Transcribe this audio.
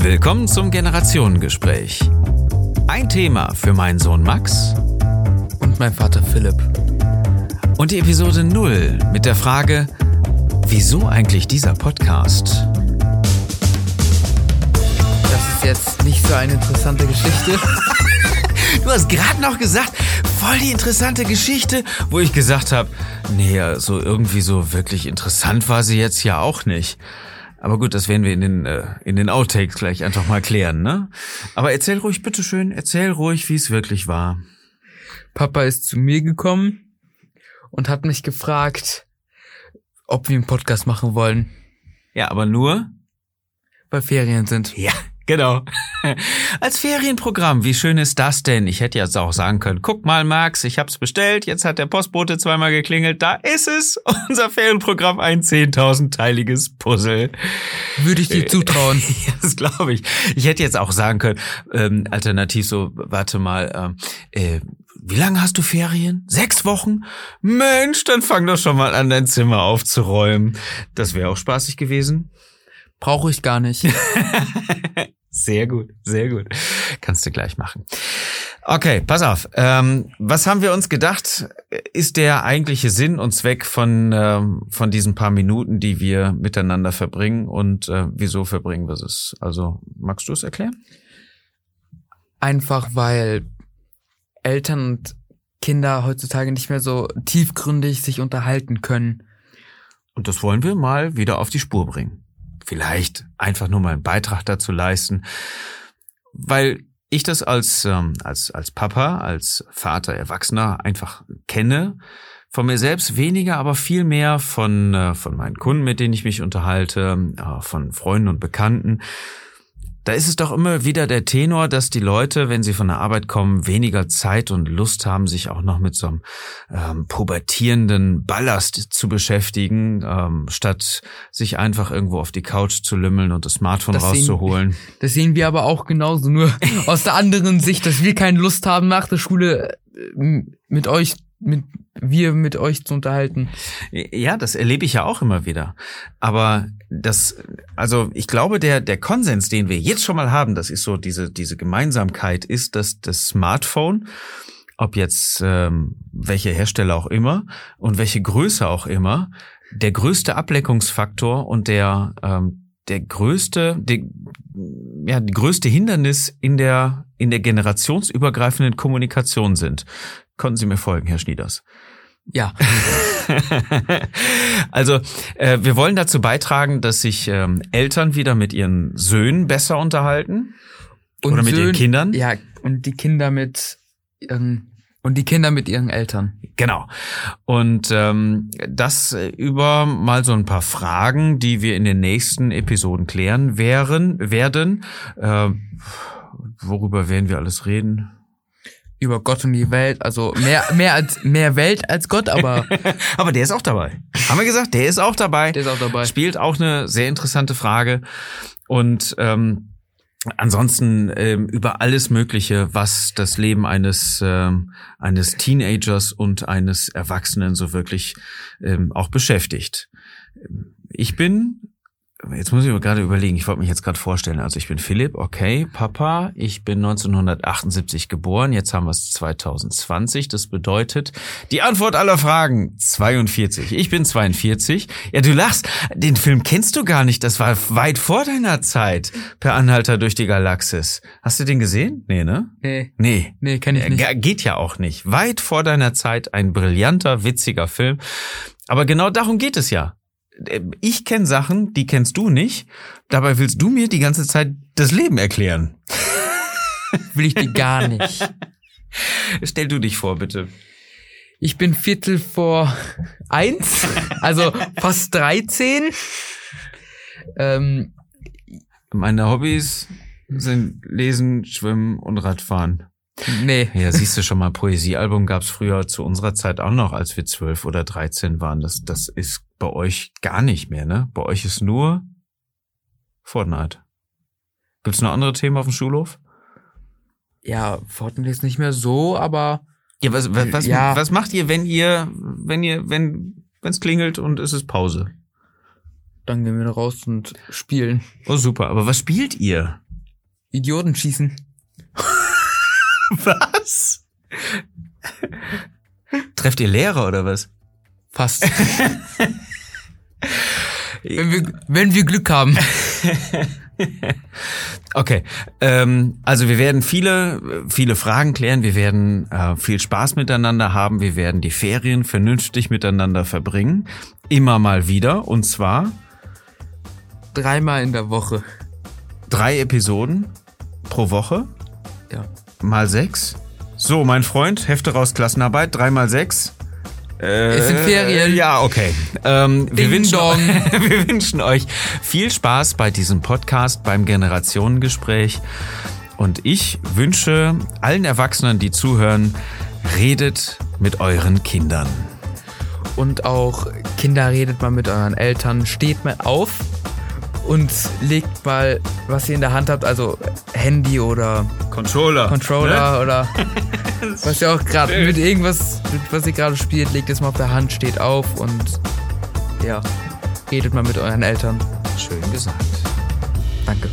Willkommen zum Generationengespräch. Ein Thema für meinen Sohn Max Und mein Vater Philipp. und die Episode 0 mit der Frage, wieso eigentlich dieser Podcast? Das ist jetzt nicht so eine interessante Geschichte. Du hast gerade noch gesagt, voll die interessante Geschichte, wo ich gesagt habe, nee, so irgendwie so wirklich interessant war sie jetzt ja auch nicht. Aber gut, das werden wir in den, äh, in den Outtakes gleich einfach mal klären, ne? Aber erzähl ruhig, bitteschön, erzähl ruhig, wie es wirklich war. Papa ist zu mir gekommen und hat mich gefragt, ob wir einen Podcast machen wollen, Ja, aber nur, weil Ferien sind. Ja, genau. Als Ferienprogramm, wie schön ist das denn? Ich hätte jetzt auch sagen können, guck mal, Max, ich hab's bestellt, jetzt hat der Postbote zweimal geklingelt, da ist es, unser Ferienprogramm, ein 10.000-teiliges Puzzle. Würde ich dir zutrauen. Ja, das glaube ich. Ich hätte jetzt auch sagen können, ähm, alternativ so, warte mal, ähm, äh, wie lange hast du Ferien? Sechs Wochen? Mensch, dann fang doch schon mal an, dein Zimmer aufzuräumen. Das wäre auch spaßig gewesen. Brauche ich gar nicht. Sehr gut, sehr gut. Kannst du gleich machen. Okay, pass auf. Ähm, was haben wir uns gedacht, ist der eigentliche Sinn und Zweck von, ähm, von diesen paar Minuten, die wir miteinander verbringen und äh, wieso verbringen wir es? Also, magst du es erklären? Einfach weil Eltern und Kinder heutzutage nicht mehr so tiefgründig sich unterhalten können. Und das wollen wir mal wieder auf die Spur bringen. Vielleicht einfach nur mal einen Beitrag dazu leisten, weil ich das als, ähm, als, als Papa, als Vater, Erwachsener einfach kenne. Von mir selbst weniger, aber viel mehr von, äh, von meinen Kunden, mit denen ich mich unterhalte, äh, von Freunden und Bekannten. Da ist es doch immer wieder der Tenor, dass die Leute, wenn sie von der Arbeit kommen, weniger Zeit und Lust haben, sich auch noch mit so einem ähm, pubertierenden Ballast zu beschäftigen, ähm, statt sich einfach irgendwo auf die Couch zu lümmeln und das Smartphone Das sehen- rauszuholen. Das sehen wir aber auch genauso, nur aus der anderen Sicht, dass wir keine Lust haben, nach der Schule äh, mit euch, mit wir mit euch zu unterhalten. Ja, das erlebe ich ja auch immer wieder. Aber das, also ich glaube, der, der Konsens, den wir jetzt schon mal haben, das ist so diese, diese Gemeinsamkeit, ist, dass das Smartphone, ob jetzt ähm, welche Hersteller auch immer und welche Größe auch immer, der größte Ableckungsfaktor und der, ähm, der größte, die, ja, die größte Hindernis in der, in der generationsübergreifenden Kommunikation sind. Konnten Sie mir folgen, Herr Schnieders? Ja, also äh, wir wollen dazu beitragen, dass sich ähm, Eltern wieder mit ihren Söhnen besser unterhalten. und Oder mit ihren Söhne- Kindern? Ja, und die Kinder mit ihren und die Kinder mit ihren Eltern. Genau. Und ähm, das über mal so ein paar Fragen, die wir in den nächsten Episoden klären wären, werden. Äh, worüber werden wir alles reden? Über Gott und die Welt, also mehr mehr als mehr Welt als Gott, aber Aber der ist auch dabei. Haben wir gesagt, der ist auch dabei. der ist auch dabei. Spielt auch eine sehr interessante Frage. Und ähm, ansonsten ähm, über alles Mögliche, was das Leben eines, ähm, eines Teenagers und eines Erwachsenen so wirklich ähm, auch beschäftigt. Ich bin, jetzt muss ich mir gerade überlegen, ich wollte mich jetzt gerade vorstellen, also ich bin Philipp, okay, Papa, ich bin 1978 geboren, jetzt haben wir es 2020, das bedeutet, die Antwort aller Fragen, 42. Ich bin 42. Ja, du lachst, den Film kennst du gar nicht, das war weit vor deiner Zeit, per Anhalter durch die Galaxis. Hast du den gesehen? Nee, ne? Nee, Nee. nee, kenn ich nicht. ge- Geht ja auch nicht. Weit vor deiner Zeit, ein brillanter, witziger Film. Aber genau darum geht es ja. Äh, Ich kenne Sachen, die kennst du nicht. Dabei willst du mir die ganze Zeit das Leben erklären. Will ich die gar nicht. Stell du dich vor, bitte. Ich bin Viertel vor eins, also fast 13. Ähm, Meine Hobbys sind Lesen, Schwimmen und Radfahren. Nee, Ja, siehst du schon mal, Poesiealbum gab's früher zu unserer Zeit auch noch, als wir zwölf oder dreizehn waren. Das, das ist bei euch gar nicht mehr, ne? Bei euch ist nur Fortnite. Gibt's noch andere Themen auf dem Schulhof? ja, Fortnite ist nicht mehr so, aber Ja, was, was, was, Ja. was macht ihr, wenn ihr, wenn ihr, wenn, wenn's klingelt und es ist Pause? dann gehen wir raus und spielen. Oh, super. Aber was spielt ihr? Idioten schießen. Was? Trefft ihr Lehrer oder was? Fast. wenn, wir, wenn wir Glück haben. Okay, ähm, also wir werden viele, viele Fragen klären. Wir werden äh, viel Spaß miteinander haben. Wir werden die Ferien vernünftig miteinander verbringen. Immer mal wieder. Und zwar Dreimal in der Woche. drei Episoden pro Woche. Ja. Mal sechs. So, mein Freund, Hefte raus, Klassenarbeit, drei mal sechs. Äh, Es sind Ferien. Ja, okay. Ähm, wir, wünschen, wir wünschen euch viel Spaß bei diesem Podcast, beim Generationengespräch. Und ich wünsche allen Erwachsenen, die zuhören, redet mit euren Kindern. Und auch Kinder, redet mal mit euren Eltern, steht mal auf und legt mal, was ihr in der Hand habt, also Handy oder Controller. Controller oder was ihr auch gerade mit irgendwas, mit was ihr gerade spielt, legt es mal auf der Hand, steht auf und ja, redet mal mit euren Eltern. Schön gesagt. Danke.